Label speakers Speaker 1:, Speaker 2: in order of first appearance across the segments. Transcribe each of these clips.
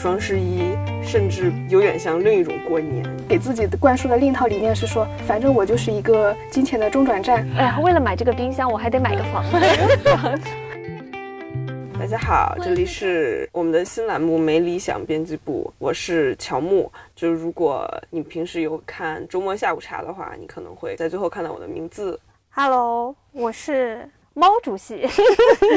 Speaker 1: 双十一，甚至有点像另一种过年。
Speaker 2: 给自己灌输的另一套理念是说，反正我就是一个金钱的中转站。
Speaker 3: 哎呀，为了买这个冰箱，我还得买个房子。
Speaker 1: 大家好，这里是我们的新栏目《没理想编辑部》，我是乔木。就是如果你平时有看周末下午茶的话，你可能会在最后看到我的名字。
Speaker 3: Hello，我是猫主席。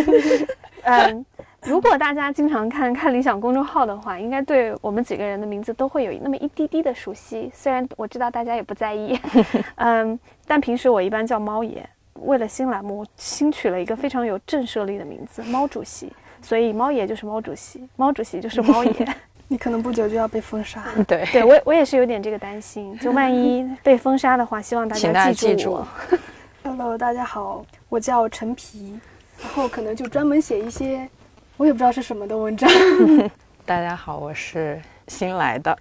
Speaker 3: 嗯，如果大家经常看看理想公众号的话，应该对我们几个人的名字都会有那么一滴滴的熟悉。虽然我知道大家也不在意，嗯，但平时我一般叫猫爷。为了新栏目，我新取了一个非常有震慑力的名字——猫主席。所以猫爷就是猫主席，猫主席就是猫爷。
Speaker 2: 你可能不久就要被封杀。
Speaker 4: 对，
Speaker 3: 对我我也是有点这个担心，就万一被封杀的话，希望大家
Speaker 4: 家记住
Speaker 3: 记住我。
Speaker 2: Hello，大家好，我叫陈皮，然后可能就专门写一些我也不知道是什么的文章。
Speaker 4: 大家好，我是新来的，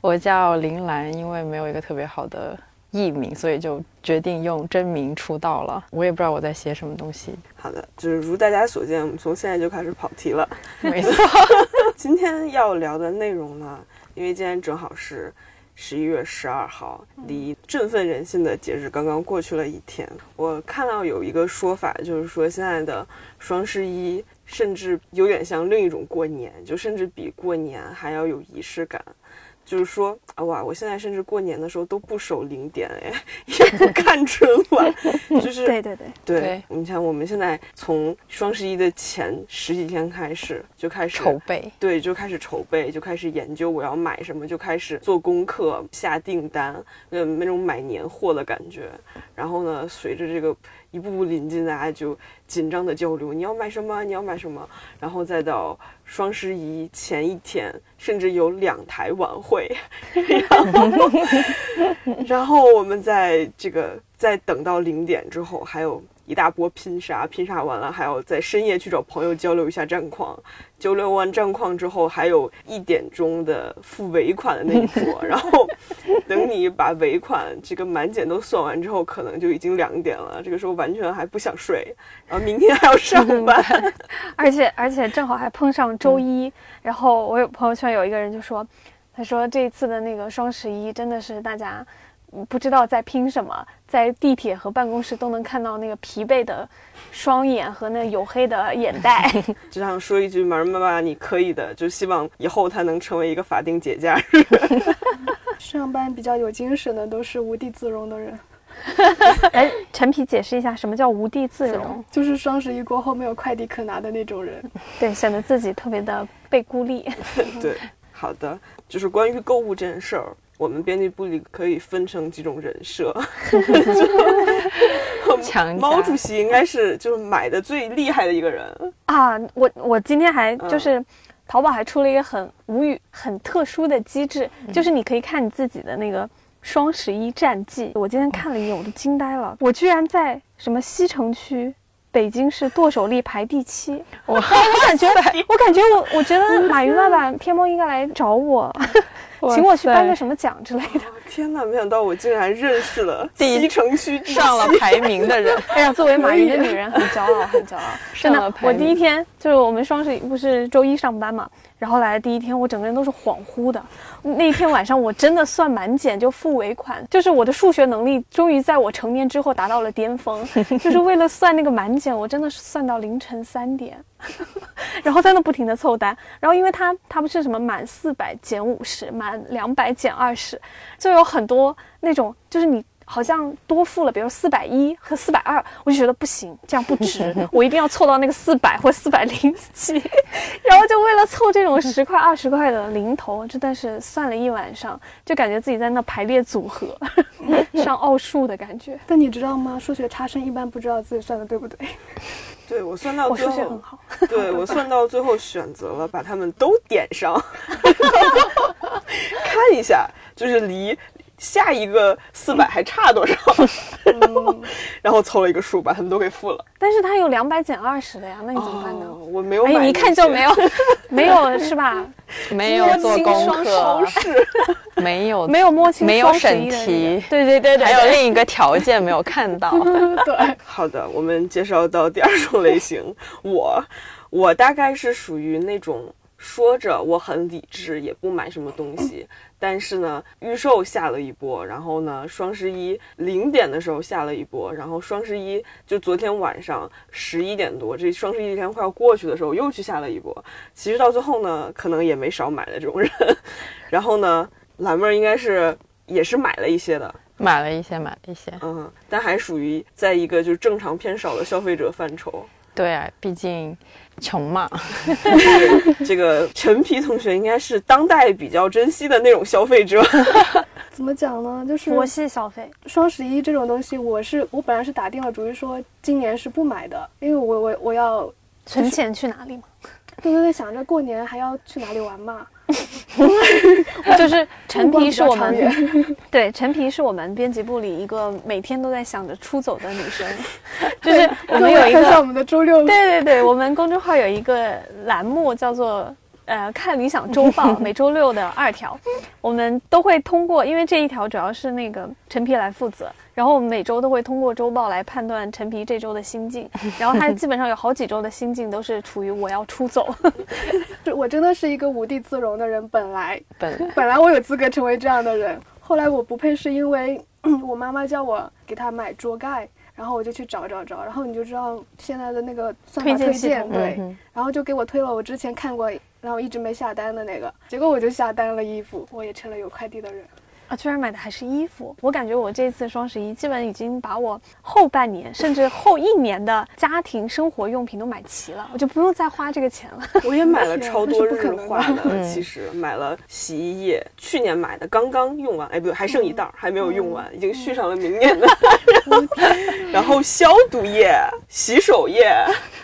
Speaker 4: 我叫林兰，因为没有一个特别好的艺名，所以就决定用真名出道了。我也不知道我在写什么东西，
Speaker 1: 好的，就是如大家所见，我们从现在就开始跑题了。
Speaker 4: 没错，
Speaker 1: 今天要聊的内容呢，因为今天正好是十一月十二号，离振奋人心的节日刚刚过去了一天。我看到有一个说法，就是说现在的双十一甚至有点像另一种过年，就甚至比过年还要有仪式感。就是说啊哇，我现在甚至过年的时候都不守零点，哎，也不看春晚，就是
Speaker 3: 对对对，
Speaker 1: 对
Speaker 4: 对，
Speaker 1: 你像我们现在从双十一的前十几天开始就开始
Speaker 4: 筹备。
Speaker 1: 对，就开始筹备，就开始研究我要买什么，就开始做功课、下订单，嗯，那种买年货的感觉。然后呢，随着这个一步步临近，大家就紧张的交流，你要买什么？你要买什么？然后再到双十一前一天，甚至有两台晚会，然后，然后我们在这个在等到零点之后，还有一大波拼杀，拼杀完了还要在深夜去找朋友交流一下战况，交流完战况之后，还有一点钟的付尾款的那一波，然后等你把尾款这个满减都算完之后，可能就已经两点了，这个时候完全还不想睡，然后明天还要上班，
Speaker 3: 而且而且正好还碰上周一，然后我有朋友圈有一个人就说，他说这一次的那个双十一真的是大家嗯不知道在拼什么，在地铁和办公室都能看到那个疲惫的双眼和那黝黑的眼袋。
Speaker 1: 只想说一句，马儿妈妈，你可以的，就希望以后他能成为一个法定节假日。
Speaker 2: 上班比较有精神的都是无地自容的人，
Speaker 3: 哎，陈皮解释一下什么叫无地自容？
Speaker 2: 就是双十一过后没有快递可拿的那种人。
Speaker 3: 对，显得自己特别的被孤立。
Speaker 1: 对，好的，就是关于购物这件事儿，我们编辑部里可以分成几种人设。
Speaker 4: 强
Speaker 1: 猫
Speaker 4: 加
Speaker 1: 主席应该是就是买的最厉害的一个人，
Speaker 3: 啊，我我今天还
Speaker 1: 嗯
Speaker 3: 就是。淘宝还出了一个很无语、很特殊的机制，就是你可以看你自己的那个双十一战绩。我今天看了一眼，我都惊呆了，我居然在什么西城区北京市剁手力排第七。我我感觉，我感觉我我觉得马云爸爸天猫应该来找我，请我去颁个什么奖之类的。
Speaker 1: 天哪！没想到我竟然认识了
Speaker 4: 第一
Speaker 1: 西城区
Speaker 4: 上了排名的人，
Speaker 3: 哎呀，作为马云的女人很骄傲，很骄傲。真的我第一天就是我们双十一不是周一上班嘛，然后来的第一天，我整个人都是恍惚的。那天晚上我真的算满减就付尾款，就是我的数学能力终于在我成年之后达到了巅峰，就是为了算那个满减，我真的是算到凌晨三点。然后在那不停的凑单，然后因为它它不是什么满四百减五十，满两百减二十，就有很多那种就是你好像多付了，比如四百一和四百二，我就觉得不行，这样不值，我一定要凑到那个四百或四百零几，然后就为了凑这种十块二十块的零头，真的是算了一晚上，就感觉自己在那排列组合，上奥数的感觉。
Speaker 2: 但你知道吗？数学差生一般不知道自己算的对不对。
Speaker 1: 对我算到最后对我算到最后选择了把他们都点上，看一下，就是离下一个四百还差多少，然后凑了一个数，把他们都给付了。
Speaker 3: 但是他有两百减二十的呀，那你怎么办呢？
Speaker 1: 哦，我没有买，
Speaker 3: 哎，你一看就没有，没有是吧？
Speaker 4: 没有做功课
Speaker 1: 超，市。
Speaker 4: 没有
Speaker 3: 没有摸清
Speaker 4: 没有审题
Speaker 3: 对对对对，
Speaker 4: 还有另一个条件没有看到。
Speaker 2: 对，
Speaker 1: 好的，我们介绍到第二种类型，我我大概是属于那种说着我很理智，也不买什么东西，但是呢，预售下了一波，然后呢，双十一零点的时候下了一波，然后双十一就昨天晚上十一点多，这双十一天快要过去的时候又去下了一波。其实到最后呢，可能也没少买的这种人。然后呢，蓝妹儿应该是也是买了一些的，
Speaker 4: 买了一些，买了一些。
Speaker 1: 嗯，但还属于在一个就是正常偏少的消费者范畴。
Speaker 4: 对啊，毕竟穷嘛。
Speaker 1: 这个陈皮同学应该是当代比较珍惜的那种消费者。
Speaker 2: 怎么讲呢？就是
Speaker 3: 佛系消费。
Speaker 2: 双十一这种东西，我是我本来是打定了主意说今年是不买的，因为我我我要
Speaker 3: 存钱去哪里嘛？
Speaker 2: 对对对，想着过年还要去哪里玩嘛。
Speaker 3: 就是 陈皮是我们 对陈皮是我们编辑部里一个每天都在想着出走的女生，就是我们有一个
Speaker 2: 我们的周六
Speaker 3: 对对对，我们公众号有一个栏目叫做。呃，看理想周报 每周六的二条，我们都会通过，因为这一条主要是那个陈皮来负责，然后我们每周都会通过周报来判断陈皮这周的心境，然后他基本上有好几周的心境都是处于我要出走，
Speaker 2: 是我真的是一个无地自容的人，本来。
Speaker 4: 本
Speaker 2: 本来我有资格成为这样的人，后来我不配是因为 我妈妈叫我给她买桌盖，然后我就去找找找，然后你就知道现在的那个算法
Speaker 3: 推荐
Speaker 2: 对，
Speaker 4: 嗯
Speaker 2: 然后就给我推了我之前看过，然后一直没下单的那个，结果我就下单了衣服，我也成了有快递的人。
Speaker 3: 啊，居然买的还是衣服！我感觉我这次双十一基本已经把我后半年甚至后一年的家庭生活用品都买齐了，我就不用再花这个钱了。
Speaker 1: 我也买了超多日化的，
Speaker 4: 嗯
Speaker 1: 其实买了洗衣液，去年买的刚刚用完，哎，不对，还剩一袋儿，还没有用完，已经续上了明年的。然后消毒液、洗手液，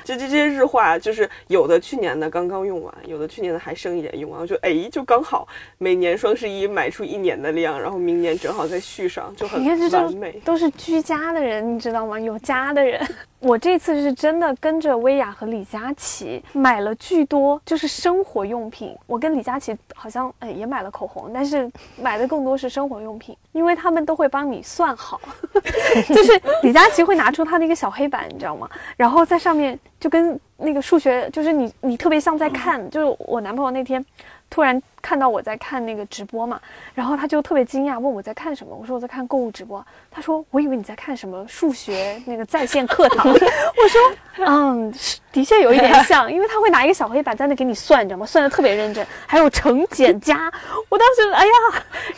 Speaker 1: 这这这些日化，就是有的去年的刚刚用完，有的去年的还剩一点用完，我就哎，就刚好每年双十一买出一年的量，然后明年正好再续上，就很
Speaker 3: 你看这
Speaker 1: 完美
Speaker 3: 种。都是居家的人，你知道吗？有家的人。我这次是真的跟着薇娅和李佳琦买了巨多，就是生活用品。我跟李佳琦好像哎也买了口红，但是买的更多是生活用品，因为他们都会帮你算好，就是李佳琦会拿出他那个小黑板，你知道吗？然后在上面就跟那个数学，就是你你特别像在看，就是我男朋友那天突然看到我在看那个直播嘛，然后他就特别惊讶，问我在看什么。我说我在看购物直播。他说我以为你在看什么数学那个在线课堂。我说 嗯，的确有一点像，因为他会拿一个小黑板在那给你算，你知道吗？算的特别认真，还有乘减加。我当时哎呀，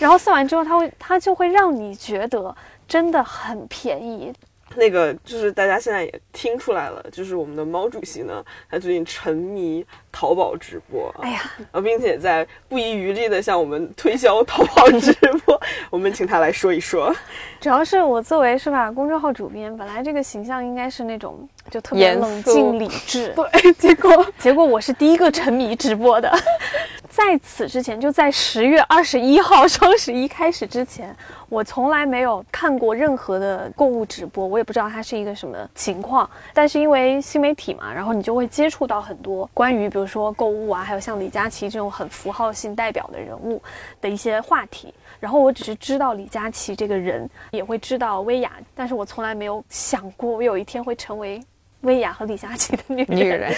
Speaker 3: 然后算完之后，他会他就会让你觉得真的很便宜。
Speaker 1: 那个就是大家现在也听出来了，就是我们的毛主席呢，他最近沉迷淘宝直播，
Speaker 3: 哎呀，
Speaker 1: 啊，并且在不遗余力的向我们推销淘宝直播。我们请他来说一说。
Speaker 3: 主要是我作为是吧公众号主编，本来这个形象应该是那种就特别冷静理智，
Speaker 2: 对，结果
Speaker 3: 结果我是第一个沉迷直播的。在此之前，就在十月二十一号双十一开始之前，我从来没有看过任何的购物直播，我也不知道它是一个什么情况。但是因为新媒体嘛，然后你就会接触到很多关于比如说购物啊，还有像李佳琦这种很符号性代表的人物的一些话题。然后我只是知道李佳琦这个人，也会知道薇娅，但是我从来没有想过我有一天会成为薇娅和李佳琦的女人。
Speaker 4: 女人，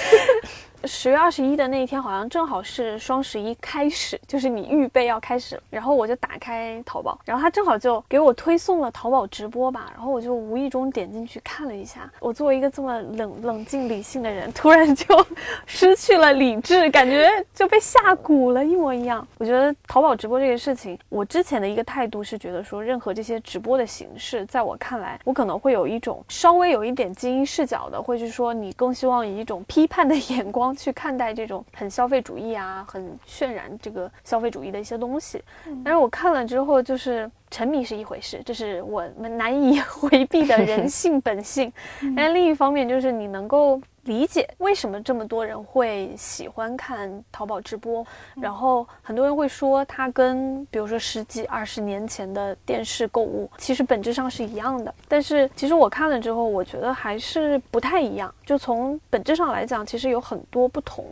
Speaker 3: 十月二十一的那一天，好像正好是双十一开始，就是你预备要开始，然后我就打开淘宝，然后他正好就给我推送了淘宝直播吧，然后我就无意中点进去看了一下。我作为一个这么冷冷静理性的人，突然就 失去了理智，感觉就被吓蛊了，一模一样。我觉得淘宝直播这个事情，我之前的一个态度是觉得说，任何这些直播的形式，在我看来，我可能会有一种稍微有一点精英视角的，会是说你更希望以一种批判的眼光去看待这种很消费主义啊，很渲染这个消费主义的一些东西。但是我看了之后，就是沉迷是一回事，这是我们难以 回避的人性本性。但另一方面，就是你能够理解为什么这么多人会喜欢看淘宝直播，然后很多人会说它跟比如说十几二十年前的电视购物其实本质上是一样的，但是其实我看了之后，我觉得还是不太一样。就从本质上来讲，其实有很多不同，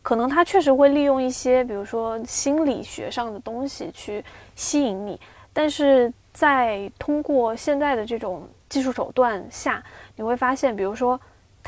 Speaker 3: 可能它确实会利用一些比如说心理学上的东西去吸引你，但是在通过现在的这种技术手段下，你会发现，比如说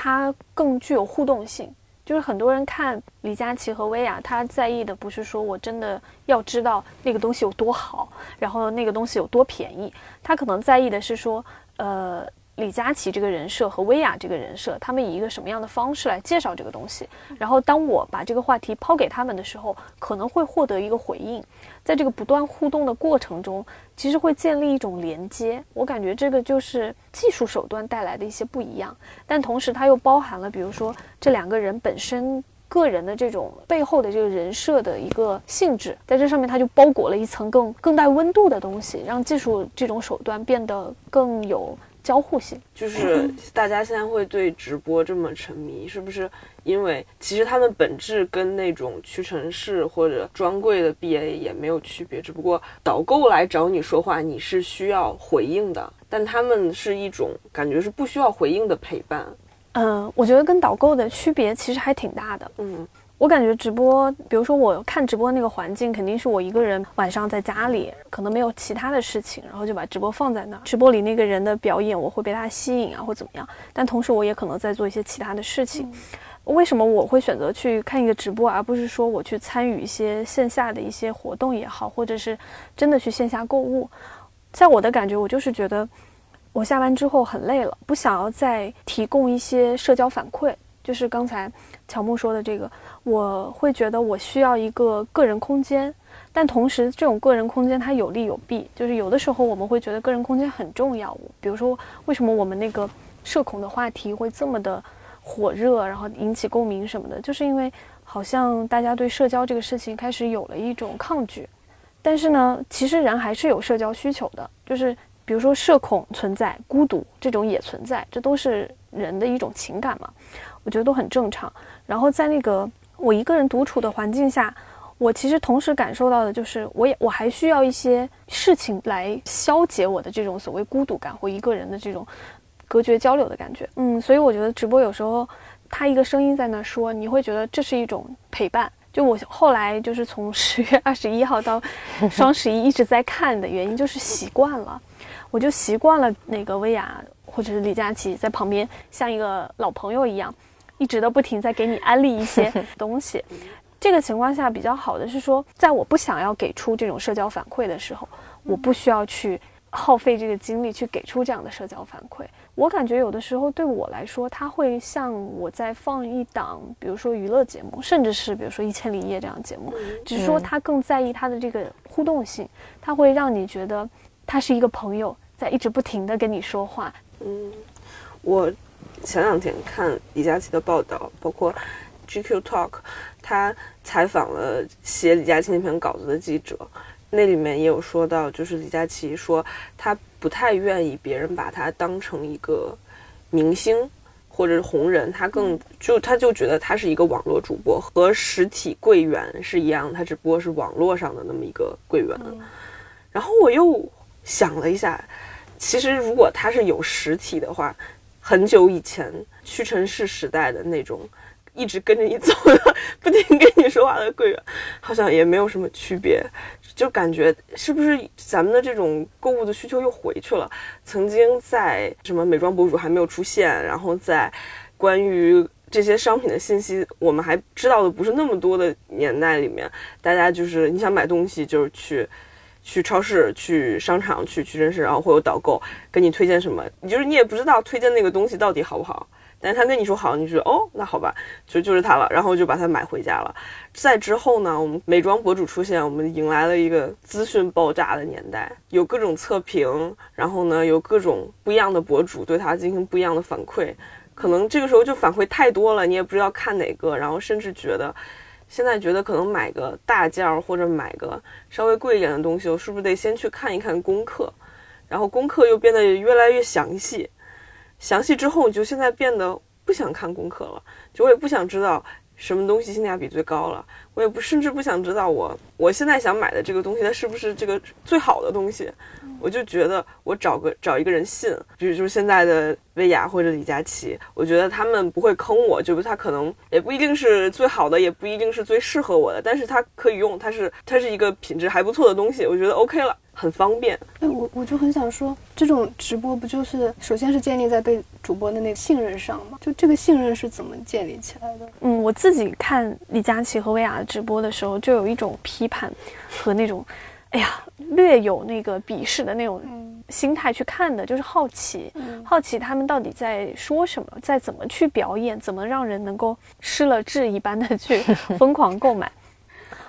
Speaker 3: 它更具有互动性。就是很多人看李佳琦和薇娅，他在意的不是说我真的要知道那个东西有多好，然后那个东西有多便宜，他可能在意的是说，呃。李佳琦这个人设和薇娅这个人设，他们以一个什么样的方式来介绍这个东西？然后当我把这个话题抛给他们的时候，可能会获得一个回应。在这个不断互动的过程中，其实会建立一种连接。我感觉这个就是技术手段带来的一些不一样，但同时它又包含了，比如说这两个人本身个人的这种背后的这个人设的一个性质，在这上面它就包裹了一层更更带温度的东西，让技术这种手段变得更有。交互性
Speaker 1: 就是大家现在会对直播这么沉迷，是不是因为其实他们本质跟那种屈臣氏或者专柜的 BA 也没有区别，只不过导购来找你说话，你是需要回应的，但他们是一种感觉是不需要回应的陪伴。
Speaker 3: 嗯，我觉得跟导购的区别其实还挺大的。
Speaker 1: 嗯。
Speaker 3: 我感觉直播，比如说我看直播那个环境，肯定是我一个人晚上在家里，可能没有其他的事情，然后就把直播放在那儿。直播里那个人的表演，我会被他吸引啊，或怎么样。但同时，我也可能在做一些其他的事情。为什么我会选择去看一个直播，而不是说我去参与一些线下的一些活动也好，或者是真的去线下购物？在我的感觉，我就是觉得我下班之后很累了，不想要再提供一些社交反馈。就是刚才乔木说的这个，我会觉得我需要一个个人空间，但同时这种个人空间它有利有弊。就是有的时候我们会觉得个人空间很重要，比如说为什么我们那个社恐的话题会这么的火热，然后引起共鸣什么的，就是因为好像大家对社交这个事情开始有了一种抗拒。但是呢，其实人还是有社交需求的，就是比如说社恐存在，孤独这种也存在，这都是人的一种情感嘛。我觉得都很正常。然后在那个我一个人独处的环境下，我其实同时感受到的就是，我也我还需要一些事情来消解我的这种所谓孤独感或一个人的这种隔绝交流的感觉。嗯，所以我觉得直播有时候他一个声音在那说，你会觉得这是一种陪伴。就我后来就是从十月二十一号到双十一一直在看的原因，就是习惯了，我就习惯了那个薇娅或者是李佳琦在旁边像一个老朋友一样。一直都不停在给你安利一些 东西，这个情况下比较好的是说，在我不想要给出这种社交反馈的时候，我不需要去耗费这个精力去给出这样的社交反馈。我感觉有的时候对我来说，它会像我在放一档，比如说娱乐节目，甚至是比如说《一千零一夜》这样的节目，只是说他更在意他的这个互动性，他会让你觉得他是一个朋友在一直不停的跟你说话。
Speaker 1: 嗯，我。前两天看李佳琦的报道，包括 GQ Talk，他采访了写李佳琦那篇稿子的记者，那里面也有说到，就是李佳琦说他不太愿意别人把他当成一个明星或者是红人，他更就他就觉得他是一个网络主播，和实体柜员是一样，他只不过是网络上的那么一个柜员。然后我又想了一下，其实如果他是有实体的话。很久以前，屈臣氏时代的那种，一直跟着你走的，不停跟你说话的柜员，好像也没有什么区别，就感觉是不是咱们的这种购物的需求又回去了？曾经在什么美妆博主还没有出现，然后在关于这些商品的信息我们还知道的不是那么多的年代里面，大家就是你想买东西就是去。去超市、去商场、去屈臣氏，然后会有导购跟你推荐什么，你就是你也不知道推荐那个东西到底好不好，但是他跟你说好，你就哦，那好吧，就就是它了，然后就把它买回家了。再之后呢，我们美妆博主出现，我们迎来了一个资讯爆炸的年代，有各种测评，然后呢，有各种不一样的博主对它进行不一样的反馈，可能这个时候就反馈太多了，你也不知道看哪个，然后甚至觉得。现在觉得可能买个大件儿或者买个稍微贵一点的东西，我是不是得先去看一看功课？然后功课又变得越来越详细，详细之后就现在变得不想看功课了，就我也不想知道什么东西性价比最高了，我也不甚至不想知道我我现在想买的这个东西它是不是这个最好的东西。我就觉得我找个找一个人信，比如就是现在的薇娅或者李佳琦，我觉得他们不会坑我，就是他可能也不一定是最好的，也不一定是最适合我的，但是他可以用，它是它是一个品质还不错的东西，我觉得 OK 了，很方便。
Speaker 2: 哎，我我就很想说，这种直播不就是首先是建立在对主播的那个信任上吗？就这个信任是怎么建立起来的？
Speaker 3: 嗯，我自己看李佳琦和薇娅的直播的时候，就有一种批判和那种，哎呀，略有那个鄙视的那种心态去看的，就是好奇，好奇他们到底在说什么，在怎么去表演，怎么让人能够失了智一般的去 疯狂购买。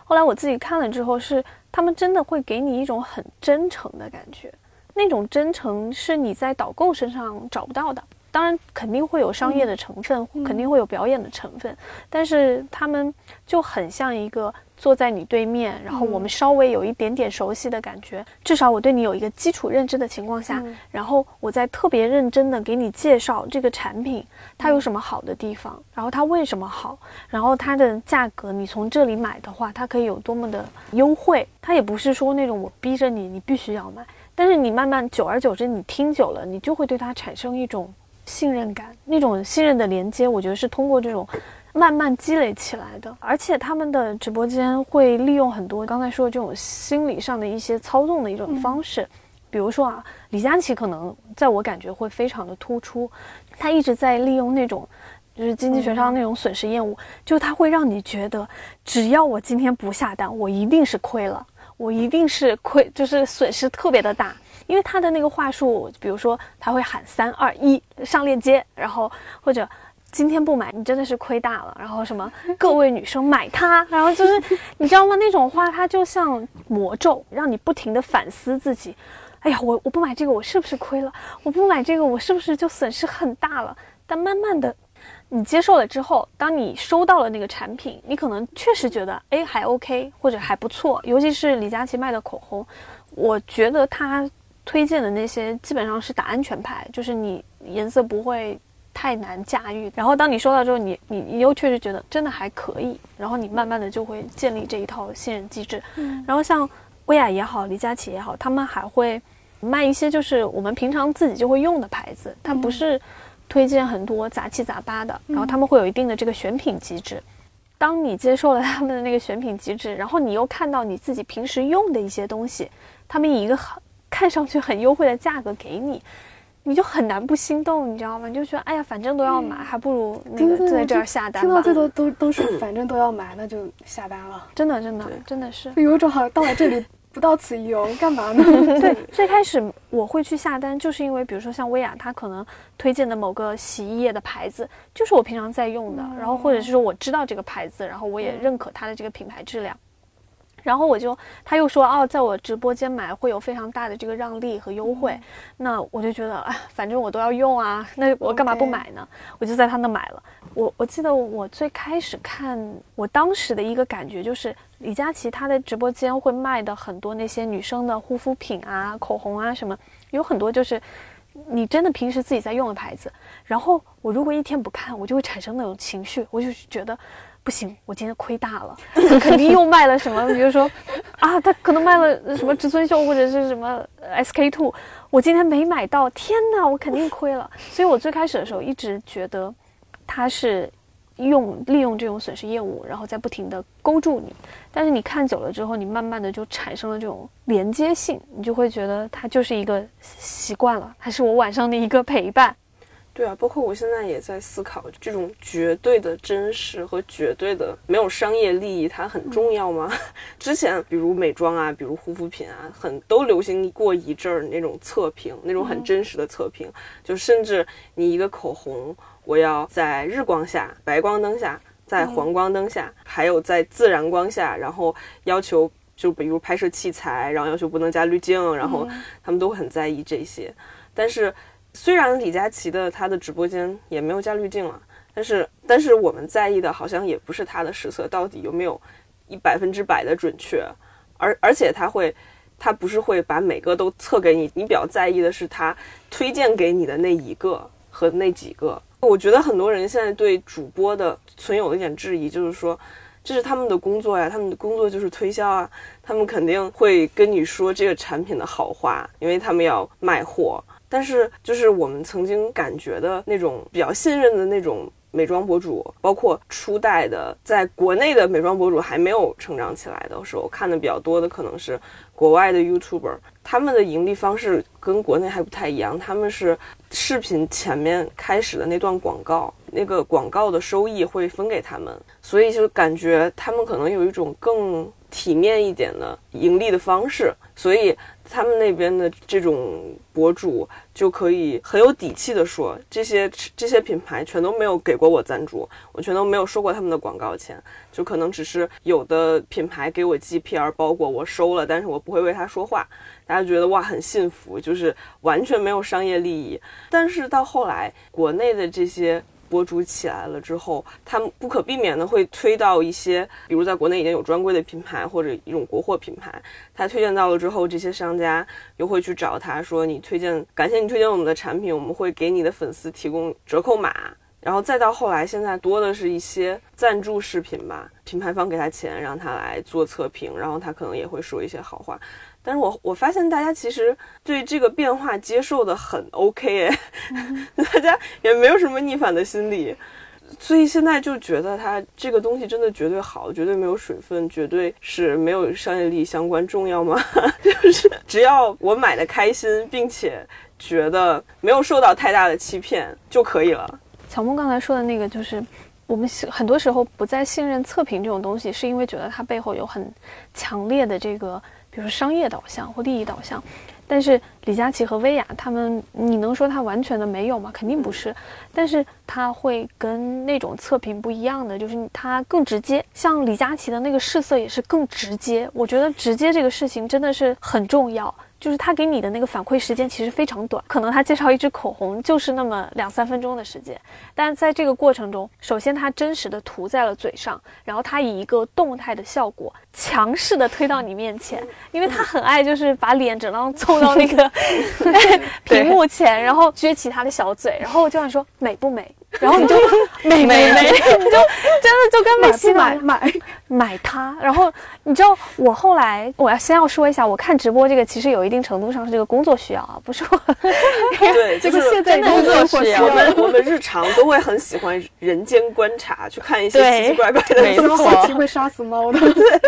Speaker 3: 后来我自己看了之后，是他们真的会给你一种很真诚的感觉，那种真诚是你在导购身上找不到的。当然，肯定会有商业的成分，肯定会有表演的成分，但是他们就很像一个坐在你对面，然后我们稍微有一点点熟悉的感觉，至少我对你有一个基础认知的情况下，然后我在特别认真的给你介绍这个产品，它有什么好的地方，然后它为什么好，然后它的价格，你从这里买的话，它可以有多么的优惠，它也不是说那种我逼着你，你必须要买，但是你慢慢久而久之，你听久了，你就会对它产生一种。信任感，那种信任的连接，我觉得是通过这种慢慢积累起来的。而且他们的直播间会利用很多刚才说的这种心理上的一些操纵的一种方式，比如说啊，李佳琦可能在我感觉会非常的突出，他一直在利用那种就是经济学上那种损失厌恶，就他会让你觉得，只要我今天不下单，我一定是亏了，我一定是亏，就是损失特别的大。因为他的那个话术，比如说他会喊三二一上链接，然后或者今天不买你真的是亏大了，然后什么 各位女生买它，然后就是 你知道吗？那种话它就像魔咒，让你不停的反思自己。哎呀，我我不买这个我是不是亏了？我不买这个我是不是就损失很大了？但慢慢的你接受了之后，当你收到了那个产品，你可能确实觉得哎还 OK 或者还不错，尤其是李佳琦卖的口红，我觉得他。推荐的那些基本上是打安全牌，就是你颜色不会太难驾驭。然后当你收到之后，你你你又确实觉得真的还可以，然后你慢慢的就会建立这一套信任机制。嗯。然后像薇娅也好，李佳琦也好，他们还会卖一些就是我们平常自己就会用的牌子，它不是推荐很多杂七杂八的。然后他们会有一定的这个选品机制。当你接受了他们的那个选品机制，然后你又看到你自己平时用的一些东西，他们以一个很。看上去很优惠的价格给你，你就很难不心动，你知道吗？你就觉得哎呀，反正都要买，还不如那个在这儿下单。
Speaker 2: 听到最多都都是反正都要买，那就下单了。
Speaker 3: 真的，真的，真的是
Speaker 2: 有一种好像到了这里不到此一游，干嘛呢？
Speaker 3: 对，最开始我会去下单，就是因为比如说像薇娅，她可能推荐的某个洗衣液的牌子，就是我平常在用的，然后或者是说我知道这个牌子，然后我也认可它的这个品牌质量。然后我就，他又说哦，在我直播间买会有非常大的这个让利和优惠，那我就觉得哎，反正我都要用啊，那我干嘛不买呢？我就在他那买了。我我记得我最开始看，我当时的一个感觉就是李佳琦他的直播间会卖的很多那些女生的护肤品啊、口红啊什么，有很多就是你真的平时自己在用的牌子。然后我如果一天不看，我就会产生那种情绪，我就觉得。不行，我今天亏大了，肯定又卖了什么？比如说，啊，他可能卖了什么植村秀或者是什么 SK two，我今天没买到，天哪，我肯定亏了。所以我最开始的时候一直觉得，他是用利用这种损失业务，然后在不停的勾住你。但是你看久了之后，你慢慢的就产生了这种连接性，你就会觉得他就是一个习惯了，还是我晚上的一个陪伴。
Speaker 1: 对啊，包括我现在也在思考，这种绝对的真实和绝对的没有商业利益，它很重要吗？之前比如美妆啊，比如护肤品啊，很都流行过一阵儿那种测评，那种很真实的测评，就甚至你一个口红，我要在日光下、白光灯下、在黄光灯下，还有在自然光下，然后要求就比如拍摄器材，然后要求不能加滤镜，然后他们都很在意这些，但是。虽然李佳琦的他的直播间也没有加滤镜了，但是但是我们在意的好像也不是他的实测到底有没有一百分之百的准确，而而且他会，他不是会把每个都测给你，你比较在意的是他推荐给你的那一个和那几个。我觉得很多人现在对主播的存有一点质疑，就是说这是他们的工作呀，他们的工作就是推销啊，他们肯定会跟你说这个产品的好话，因为他们要卖货。但是，就是我们曾经感觉的那种比较信任的那种美妆博主，包括初代的，在国内的美妆博主还没有成长起来的时候，看的比较多的可能是国外的 YouTuber，他们的盈利方式跟国内还不太一样，他们是视频前面开始的那段广告，那个广告的收益会分给他们，所以就感觉他们可能有一种更体面一点的盈利的方式，所以他们那边的这种博主就可以很有底气的说，这些这些品牌全都没有给过我赞助，我全都没有收过他们的广告钱，就可能只是有的品牌给我寄 PR 包裹，我收了，但是我不会为他说话，大家觉得哇很幸福，就是完全没有商业利益。但是到后来，国内的这些。博主起来了之后，他们不可避免的会推到一些，比如在国内已经有专柜的品牌或者一种国货品牌，他推荐到了之后，这些商家又会去找他说：“你推荐，感谢你推荐我们的产品，我们会给你的粉丝提供折扣码。”然后再到后来，现在多的是一些赞助视频吧，品牌方给他钱让他来做测评，然后他可能也会说一些好话。但是我我发现大家其实对这个变化接受的很 OK 哎，大家也没有什么逆反的心理，所以现在就觉得它这个东西真的绝对好，绝对没有水分，绝对是没有商业利益相关重要吗？就是只要我买的开心，并且觉得没有受到太大的欺骗就可以了。
Speaker 3: 小木刚才说的那个就是我们很多时候不再信任测评这种东西，是因为觉得它背后有很强烈的这个。比如商业导向或利益导向，但是李佳琦和薇娅他们，你能说他完全的没有吗？肯定不是，但是他会跟那种测评不一样的，就是他更直接。像李佳琦的那个试色也是更直接，我觉得直接这个事情真的是很重要。就是他给你的那个反馈时间其实非常短，可能他介绍一支口红就是那么两三分钟的时间，但在这个过程中，首先他真实的涂在了嘴上，然后他以一个动态的效果强势的推到你面前，因为他很爱就是把脸整张凑到那个 屏幕前，然后撅起他的小嘴，然后就想说美不美。然后你就美美美，你就真的就跟
Speaker 2: 美
Speaker 3: 西
Speaker 2: 买买
Speaker 3: 买它。然后你知道我后来我要先要说一下，我看直播这个其实有一定程度上是这个工作需要啊，不是我。
Speaker 1: 对，
Speaker 2: 这
Speaker 1: 个
Speaker 2: 现在
Speaker 3: 工作需要。
Speaker 1: 我们我们日常都会很喜欢人间观察，去看一些奇奇怪怪的。
Speaker 3: 没错，
Speaker 2: 好奇会杀死猫的。
Speaker 3: 对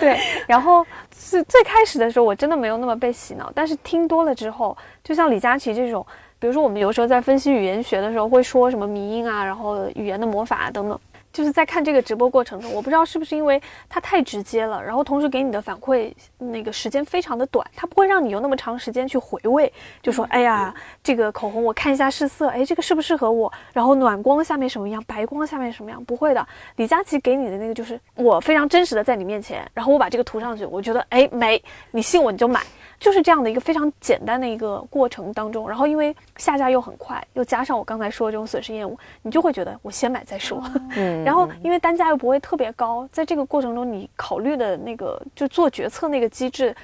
Speaker 3: 对。然后是最开始的时候，我真的没有那么被洗脑，但是听多了之后，就像李佳琦这种。比如说，我们有时候在分析语言学的时候，会说什么迷音啊，然后语言的魔法等等。就是在看这个直播过程中，我不知道是不是因为它太直接了，然后同时给你的反馈那个时间非常的短，它不会让你有那么长时间去回味，就说哎呀，这个口红我看一下试色，哎，这个适不适合我？然后暖光下面什么样，白光下面什么样？不会的，李佳琦给你的那个就是我非常真实的在你面前，然后我把这个涂上去，我觉得哎美，你信我你就买。就是这样的一个非常简单的一个过程当中，然后因为下架又很快，又加上我刚才说的这种损失厌恶，你就会觉得我先买再说。嗯，然后因为单价又不会特别高，在这个过程中你考虑的那个就做决策那个机制。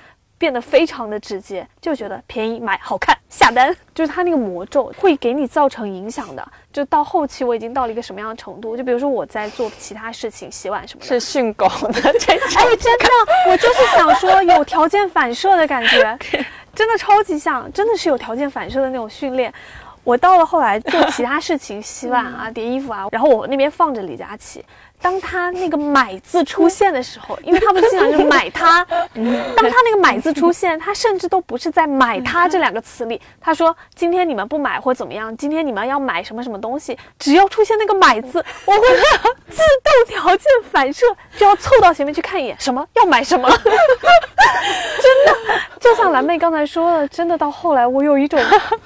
Speaker 3: 变得非常的直接，就觉得便宜买好看下单，就是它那个魔咒会给你造成影响的。就到后期我已经到了一个什么样的程度？就比如说我在做其他事情，洗碗什么的，
Speaker 4: 是训狗的 这种。
Speaker 3: 哎，真的，我就是想说有条件反射的感觉，真的超级像，真的是有条件反射的那种训练。我到了后来做其他事情，洗碗啊、叠衣服啊，然后我那边放着李佳琦。当他那个买字出现的时候，因为他们经常是买它，当他那个买字出现，他甚至都不是在买它这两个词里。他说：“今天你们不买或怎么样？今天你们要买什么什么东西？只要出现那个买字，我会自动条件反射就要凑到前面去看一眼，什么要买什么。真的，就像蓝妹刚才说的，真的到后来我有一种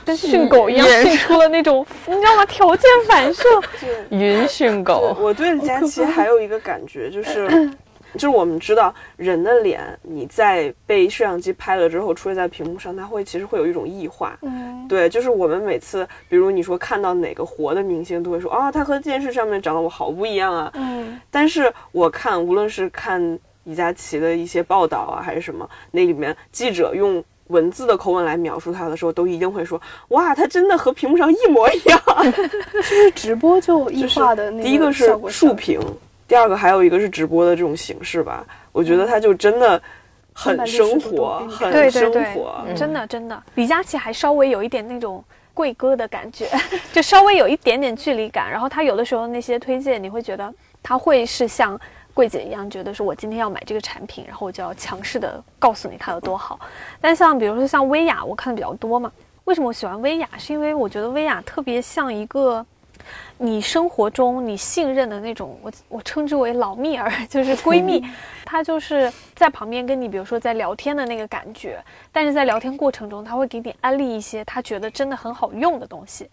Speaker 3: 跟训狗一样训出了那种，你知道吗？条件反射，
Speaker 4: 云训狗。
Speaker 1: 我对李佳琦。还有一个感觉就是，就是我们知道人的脸，你在被摄像机拍了之后出现在屏幕上，它会其实会有一种异化。嗯，对，就是我们每次，比如你说看到哪个活的明星，都会说啊，他和电视上面长得我好不一样啊。嗯，但是我看无论是看李佳琦的一些报道啊，还是什么，那里面记者用文字的口吻来描述他的时候，都一定会说，哇，他真的和屏幕上一模一样。
Speaker 2: 是不是直播就异化的那
Speaker 1: 个？第一个是竖屏。第二个还有一个是直播的这种形式吧，我觉得他就真的很生活，很生活，
Speaker 3: 真的真的。李佳琦还稍微有一点那种贵哥的感觉，就稍微有一点点距离感。然后他有的时候那些推荐，你会觉得他会是像柜姐一样，觉得说我今天要买这个产品，然后我就要强势的告诉你它有多好。但像比如说像薇娅，我看的比较多嘛。为什么我喜欢薇娅？是因为我觉得薇娅特别像一个你生活中你信任的那种，我我称之为老蜜儿，就是闺蜜。她就是在旁边跟你，比如说在聊天的那个感觉，但是在聊天过程中，她会给你安利一些她觉得真的很好用的东西。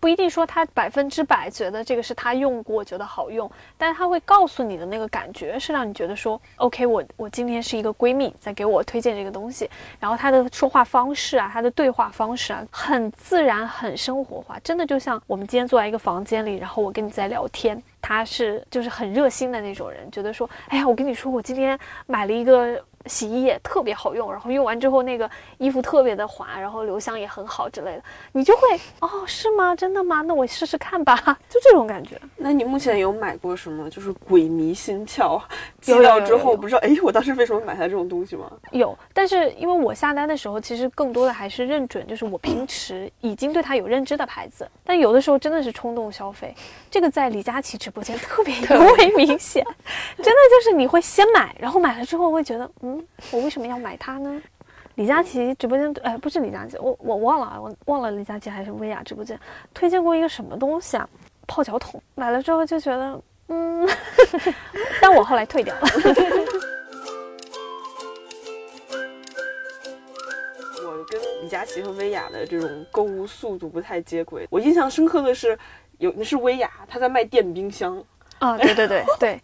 Speaker 3: 不一定说他百分之百觉得这个是他用过觉得好用，但是他会告诉你的那个感觉是让你觉得说，OK，我我今天是一个闺蜜在给我推荐这个东西，然后他的说话方式啊，他的对话方式啊，很自然，很生活化，真的就像我们今天坐在一个房间里，然后我跟你在聊天，他是就是很热心的那种人，觉得说，哎呀，我跟你说，我今天买了一个。洗衣液特别好用，然后用完之后那个衣服特别的滑，然后留香也很好之类的，你就会哦，是吗？真的吗？那我试试看吧，就这种感觉。
Speaker 1: 那你目前有买过什么就是鬼迷心窍，寄到之后不知道哎，我当时为什么买它这种东西吗？
Speaker 3: 有，但是因为我下单的时候，其实更多的还是认准，就是我平时已经对它有认知的牌子。但有的时候真的是冲动消费，这个在李佳琦直播间特别 尤为明显，真的就是你会先买，然后买了之后会觉得嗯。我为什么要买它呢？李佳琦直播间，哎，不是李佳琦，我我忘了，我忘了李佳琦还是薇娅直播间推荐过一个什么东西啊？泡脚桶，买了之后就觉得，嗯，但我后来退掉了。
Speaker 1: 我跟李佳琦和薇娅的这种购物速度不太接轨。我印象深刻的是，有那是薇娅，她在卖电冰箱。
Speaker 3: 啊，对对对对，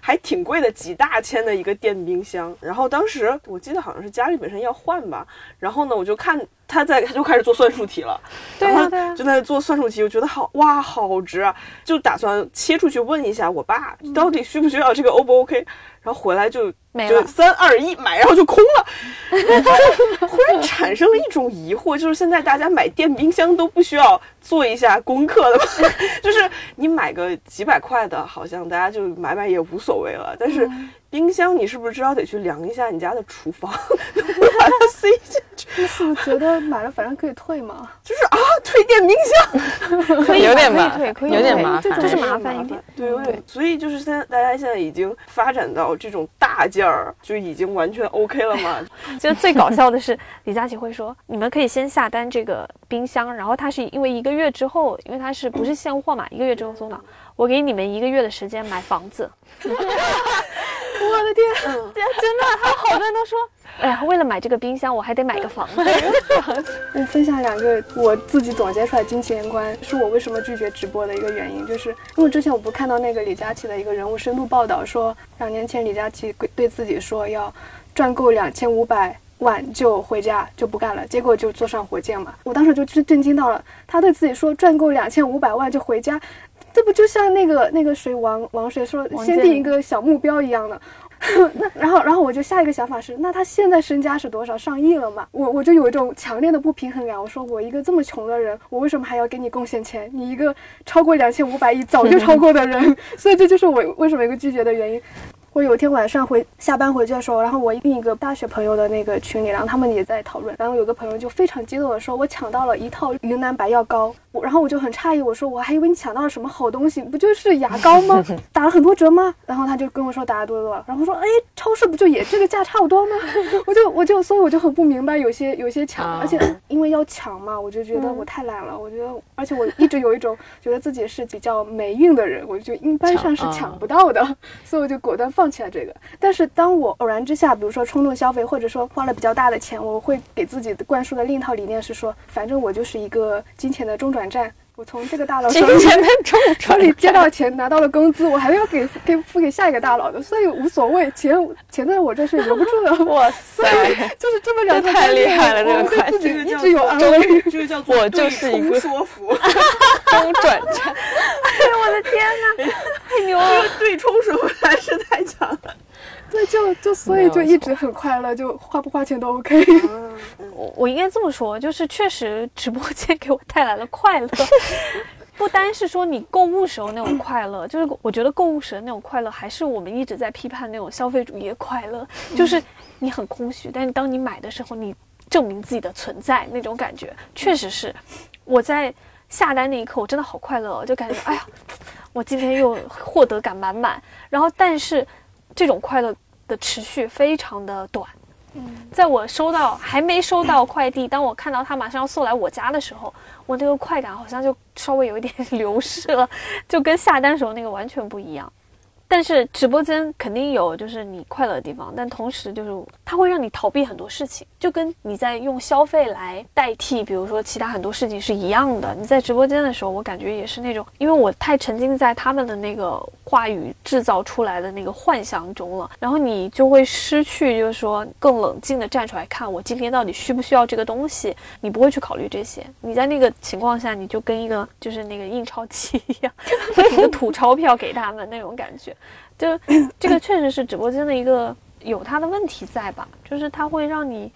Speaker 1: 还挺贵的，几大千的一个电冰箱。然后当时我记得好像是家里本身要换吧，然后呢，我就看他在，他就开始做算术题了。
Speaker 3: 对啊
Speaker 1: 就在做算术题，我觉得好哇，好值啊！就打算切出去问一下我爸，到底需不需要这个，O 不 OK？然后回来就就三二一买，然后就空了。忽然产生了一种疑惑，就是现在大家买电冰箱都不需要做一下功课的吗？就是你买个几百块的，好像大家就买买也无所谓了。但是冰箱，你是不是至少得去量一下你家的厨房，把它塞进去？
Speaker 2: 你是觉得买了反正可以退吗？
Speaker 1: 就是啊，退电冰箱
Speaker 3: 可以
Speaker 4: 有点
Speaker 3: 麻烦，可以
Speaker 4: 有点麻烦，
Speaker 3: 就是麻烦一点。
Speaker 1: 对，所以就是现在大家现在已经发展到这种大件儿，就已经完全 OK 了嘛。
Speaker 3: 其实最搞笑的是，李佳琦会说：“你们可以先下单这个冰箱，然后它是因为一个月之后，因为它是不是现货嘛，一个月之后送到，我给你们一个月的时间买房子。”
Speaker 2: 我的天，
Speaker 3: 真的，还有好多人都说，哎呀，为了买这个冰箱，我还得买个房子。
Speaker 2: 我 分享两个我自己总结出来金钱观，是我为什么拒绝直播的一个原因，就是因为之前我不看到那个李佳琦的一个人物深度报道，说两年前李佳琦对自己说要赚够两千五百万就回家就不干了，结果就坐上火箭嘛。我当时就震震惊到了，他对自己说赚够两千五百万就回家。这不就像那个那个谁王王谁说先定一个小目标一样的？那然后然后我就下一个想法是，那他现在身家是多少？上亿了嘛？我我就有一种强烈的不平衡感。我说我一个这么穷的人，我为什么还要给你贡献钱？你一个超过两千五百亿早就超过的人，所以这就是我为什么一个拒绝的原因。我有一天晚上回下班回去的时候，然后我另一个大学朋友的那个群里，然后他们也在讨论，然后有个朋友就非常激动的说：“我抢到了一套云南白药膏。”我然后我就很诧异，我说：“我还以为你抢到了什么好东西，不就是牙膏吗？打了很多折吗？”然后他就跟我说打了多多少，然后说：“哎，超市不就也这个价差不多吗？”我就我就所以我就很不明白，有些有些抢，而且因为要抢嘛，我就觉得我太懒了。我觉得，而且我一直有一种觉得自己是比较霉运的人，我就一般上是抢不到的，所以我就果断放放弃了这个。但是当我偶然之下，比如说冲动消费，或者说花了比较大的钱，我会给自己灌输的另一套理念是说，反正我就是一个金钱的中转站。我从这个大佬手里手里接到钱，拿到了工资，我还要给给付给下一个大佬的，所以无所谓，钱钱在我这是留不住的。
Speaker 4: 哇塞，
Speaker 2: 就是这么两
Speaker 4: 个太厉害了，这
Speaker 2: 个
Speaker 4: 快，
Speaker 2: 自己一直有安慰，
Speaker 1: 这个叫做
Speaker 4: 我就是一个
Speaker 1: 说服
Speaker 4: 中转站。
Speaker 3: 哎呦我的天哪，太牛了！
Speaker 1: 对冲手还是太强了。
Speaker 2: 对，就就所以就一直很快乐，就花不花钱都 OK。
Speaker 3: 我我应该这么说，就是确实直播间给我带来了快乐，不单是说你购物时候那种 快乐，就是我觉得购物时的那种快乐，还是我们一直在批判那种消费主义的快乐，就是你很空虚，但是当你买的时候，你证明自己的存在那种感觉，确实是。我在下单那一刻，我真的好快乐，就感觉哎呀，我今天又获得感满满。然后，但是这种快乐的持续非常的短。在我收到还没收到快递，当我看到他马上要送来我家的时候，我那个快感好像就稍微有一点 流逝了，就跟下单时候那个完全不一样。但是直播间肯定有就是你快乐的地方，但同时就是它会让你逃避很多事情，就跟你在用消费来代替，比如说其他很多事情是一样的。你在直播间的时候，我感觉也是那种，因为我太沉浸在他们的那个话语制造出来的那个幻想中了，然后你就会失去，就是说更冷静的站出来看我今天到底需不需要这个东西，你不会去考虑这些。你在那个情况下，你就跟一个就是那个印钞机一样，不停的吐钞票给他们那种感觉。就 这个确实是直播间的一个有它的问题在吧？就是它会让你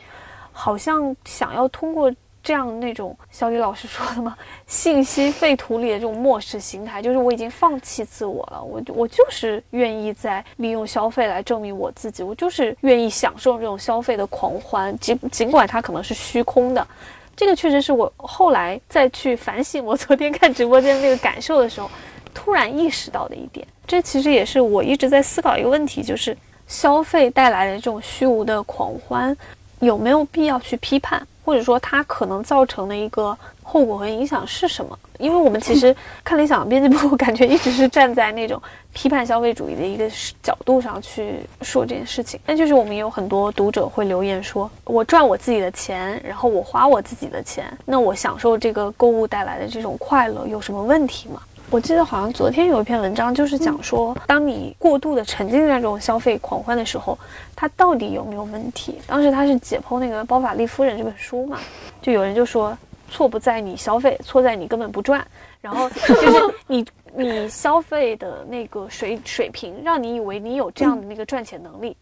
Speaker 3: 好像想要通过这样那种小李老师说的嘛，信息废土里的这种漠视形态，就是我已经放弃自我了，我我就是愿意在利用消费来证明我自己，我就是愿意享受这种消费的狂欢，尽尽管它可能是虚空的。这个确实是我后来再去反省我昨天看直播间那个感受的时候。突然意识到的一点，这其实也是我一直在思考一个问题，就是消费带来的这种虚无的狂欢，有没有必要去批判，或者说它可能造成的一个后果和影响是什么？因为我们其实 看理想编辑部，感觉一直是站在那种批判消费主义的一个角度上去说这件事情。但就是我们有很多读者会留言说，我赚我自己的钱，然后我花我自己的钱，那我享受这个购物带来的这种快乐有什么问题吗？我记得好像昨天有一篇文章，就是讲说，当你过度的沉浸在这种消费狂欢的时候，它到底有没有问题？当时他是解剖那个《包法利夫人》这本书嘛，就有人就说，错不在你消费，错在你根本不赚。然后就是你你消费的那个水水平，让你以为你有这样的那个赚钱能力，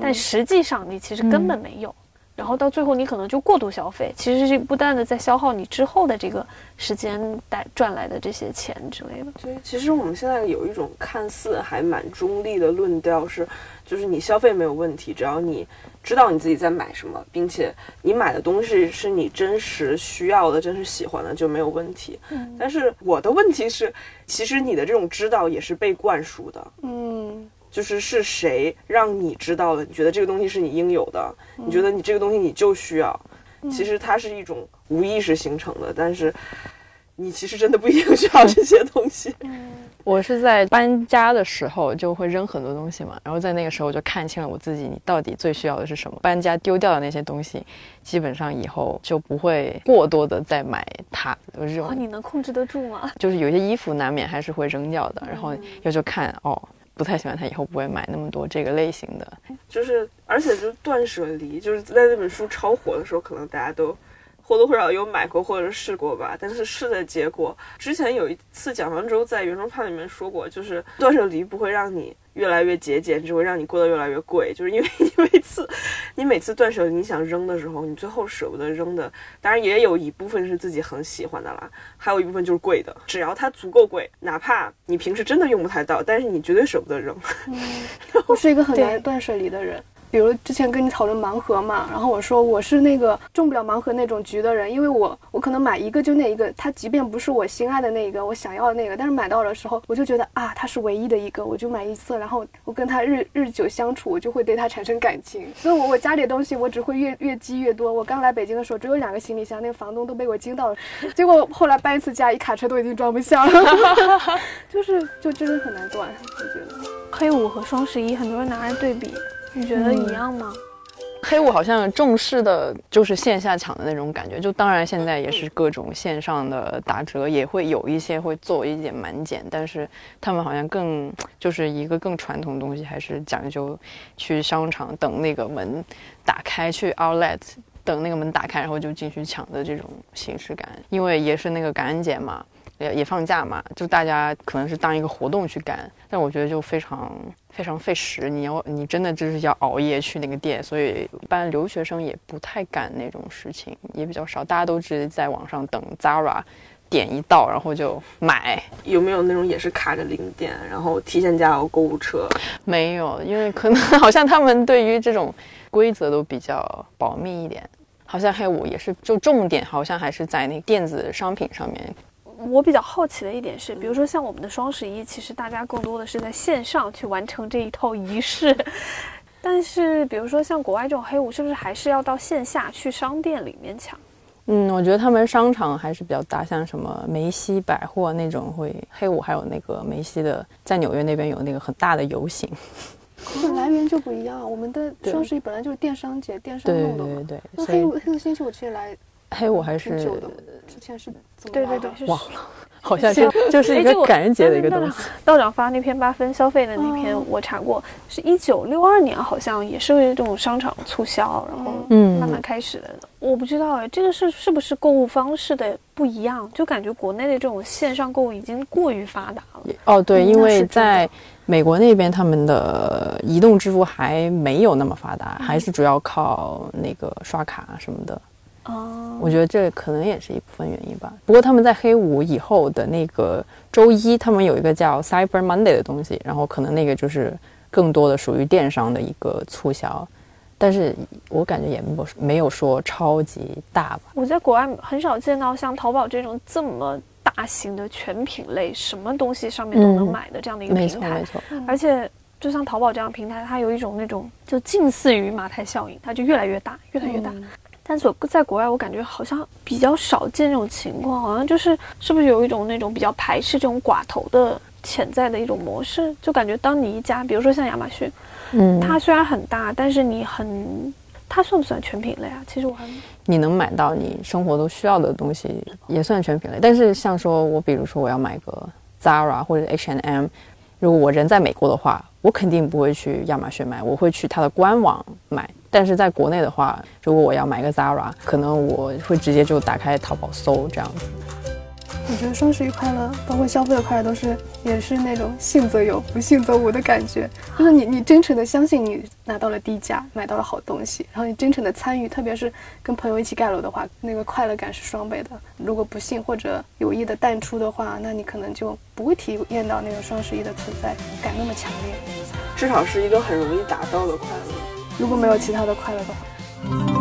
Speaker 3: 但实际上你其实根本没有。然后到最后，你可能就过度消费，其实是不断的在消耗你之后的这个时间带赚来的这些钱之类的。
Speaker 1: 对，其实我们现在有一种看似还蛮中立的论调是，就是你消费没有问题，只要你知道你自己在买什么，并且你买的东西是你真实需要的、真实喜欢的，就没有问题。嗯。但是我的问题是，其实你的这种知道也是被灌输的。嗯。就是是谁让你知道了？你觉得这个东西是你应有的？你觉得你这个东西你就需要？其实它是一种无意识形成的，但是你其实真的不一定需要这些东西。
Speaker 4: 我是在搬家的时候就会扔很多东西嘛，然后在那个时候就看清了我自己，你到底最需要的是什么？搬家丢掉的那些东西，基本上以后就不会过多的再买它。就是这种，
Speaker 3: 你能控制得住吗？
Speaker 4: 就是有些衣服难免还是会扔掉的，然后又就看哦。不太喜欢他，以后不会买那么多这个类型的。
Speaker 1: 就是，而且就断舍离，就是在那本书超火的时候，可能大家都或多或少有买过或者试过吧。但是试的结果，之前有一次蒋方舟在《圆桌派》里面说过，就是断舍离不会让你。越来越节俭，只会让你过得越来越贵。就是因为 你每次，你每次断舍离，你想扔的时候，你最后舍不得扔的，当然也有一部分是自己很喜欢的啦，还有一部分就是贵的。只要它足够贵，哪怕你平时真的用不太到，但是你绝对舍不得扔。
Speaker 2: 我是一个很难断舍离的人。比如之前跟你讨论盲盒嘛，然后我说我是那个中不了盲盒那种局的人，因为我我可能买一个就那一个，它即便不是我心爱的那一个，我想要的那个，但是买到的时候，我就觉得啊，它是唯一的一个，我就买一次，然后我跟他日日久相处，我就会对他产生感情。所以，我我家里的东西我只会越越积越多。我刚来北京的时候只有两个行李箱，那个房东都被我惊到了，结果后来搬一次家，一卡车都已经装不下了，就是就真的很难断，我觉得。
Speaker 3: 黑五和双十一，很多人拿来对比。你觉得一样吗？
Speaker 4: 黑五好像重视的就是线下抢的那种感觉，就当然现在也是各种线上的打折，也会有一些会做一点满减，但是他们好像更就是一个更传统的东西，还是讲究去商场等那个门打开，去 Outlet 等那个门打开，然后就进去抢的这种形式感，因为也是那个感恩节嘛。也也放假嘛，就大家可能是当一个活动去干，但我觉得就非常非常费时，你要你真的就是要熬夜去那个店，所以一般留学生也不太干那种事情，也比较少，大家都直接在网上等 Zara 点一到，然后就买。
Speaker 1: 有没有那种也是卡着零点，然后提前加购物车？
Speaker 4: 没有，因为可能好像他们对于这种规则都比较保密一点。好像黑五也是，就重点好像还是在那电子商品上面。
Speaker 3: 我比较好奇的一点是，比如说像我们的双十一，其实大家更多的是在线上去完成这一套仪式，但是比如说像国外这种黑五，是不是还是要到线下去商店里面抢？
Speaker 4: 嗯，我觉得他们商场还是比较大，像什么梅西百货那种会黑五，还有那个梅西的在纽约那边有那个很大的游行。
Speaker 2: 来源就不一样，我们的双十一本来就是电商节，电商
Speaker 4: 对
Speaker 2: 弄的嘛。
Speaker 4: 对对，
Speaker 2: 那
Speaker 4: 所以
Speaker 2: 黑五黑五星期我其实来
Speaker 4: 黑我还是
Speaker 2: 之前是怎么
Speaker 3: 对对
Speaker 2: 来的
Speaker 3: 对，是
Speaker 4: 忘好像是就是一个感恩节的一个东西。
Speaker 3: 道长发那篇八分消费的那篇
Speaker 2: 哦，
Speaker 3: 我查过，是一九六二年，好像也是这种商场促销，然后
Speaker 4: 嗯
Speaker 3: 慢慢开始的。我不知道哎，这个是是不是购物方式的不一样？就感觉国内的这种线上购物已经过于发达了。
Speaker 4: 哦，对，因为在美国那边，他们的移动支付还没有那么发达，还是主要靠那个刷卡什么的。
Speaker 3: 哦，
Speaker 4: 我觉得这可能也是一部分原因吧。不过他们在黑五以后的那个周一，他们有一个叫 Cyber Monday 的东西，然后可能那个就是更多的属于电商的一个促销，但是我感觉也没有没有说超级大吧。
Speaker 3: 我在国外很少见到像淘宝这种这么大型的全品类，什么东西上面都能
Speaker 4: 嗯
Speaker 3: 买的这样的一个平台
Speaker 4: 错没。错，
Speaker 3: 而且就像淘宝这样的平台，它有一种那种就近似于马太效应，它就越来越大，越来越大。但是我在国外，我感觉好像比较少见这种情况，好像就是是不是有一种那种比较排斥这种寡头的潜在的一种模式？就感觉当你一家，比如说像亚马逊，
Speaker 4: 嗯，
Speaker 3: 它虽然很大，但是你很，它算不算全品类啊？其实我还
Speaker 4: 你能买到你生活都需要的东西，也算全品类。但是像说我比如说我要买个 Zara 或者 H&M，如果我人在美国的话，我肯定不会去亚马逊买，我会去它的官网买。但是在国内的话，如果我要买个 Zara，可能我会直接就打开淘宝搜这样子。
Speaker 2: 我觉得双十一快乐，包括消费的快乐，都是也是那种信则有，不信则无的感觉。就是你你真诚的相信你拿到了低价，买到了好东西，然后你真诚的参与，特别是跟朋友一起盖楼的话，那个快乐感是双倍的。如果不信或者有意的淡出的话，那你可能就不会体验到那个双十一的存在感那么强烈。
Speaker 1: 至少是一个很容易达到的快乐。
Speaker 2: 如果没有其他的快乐的话。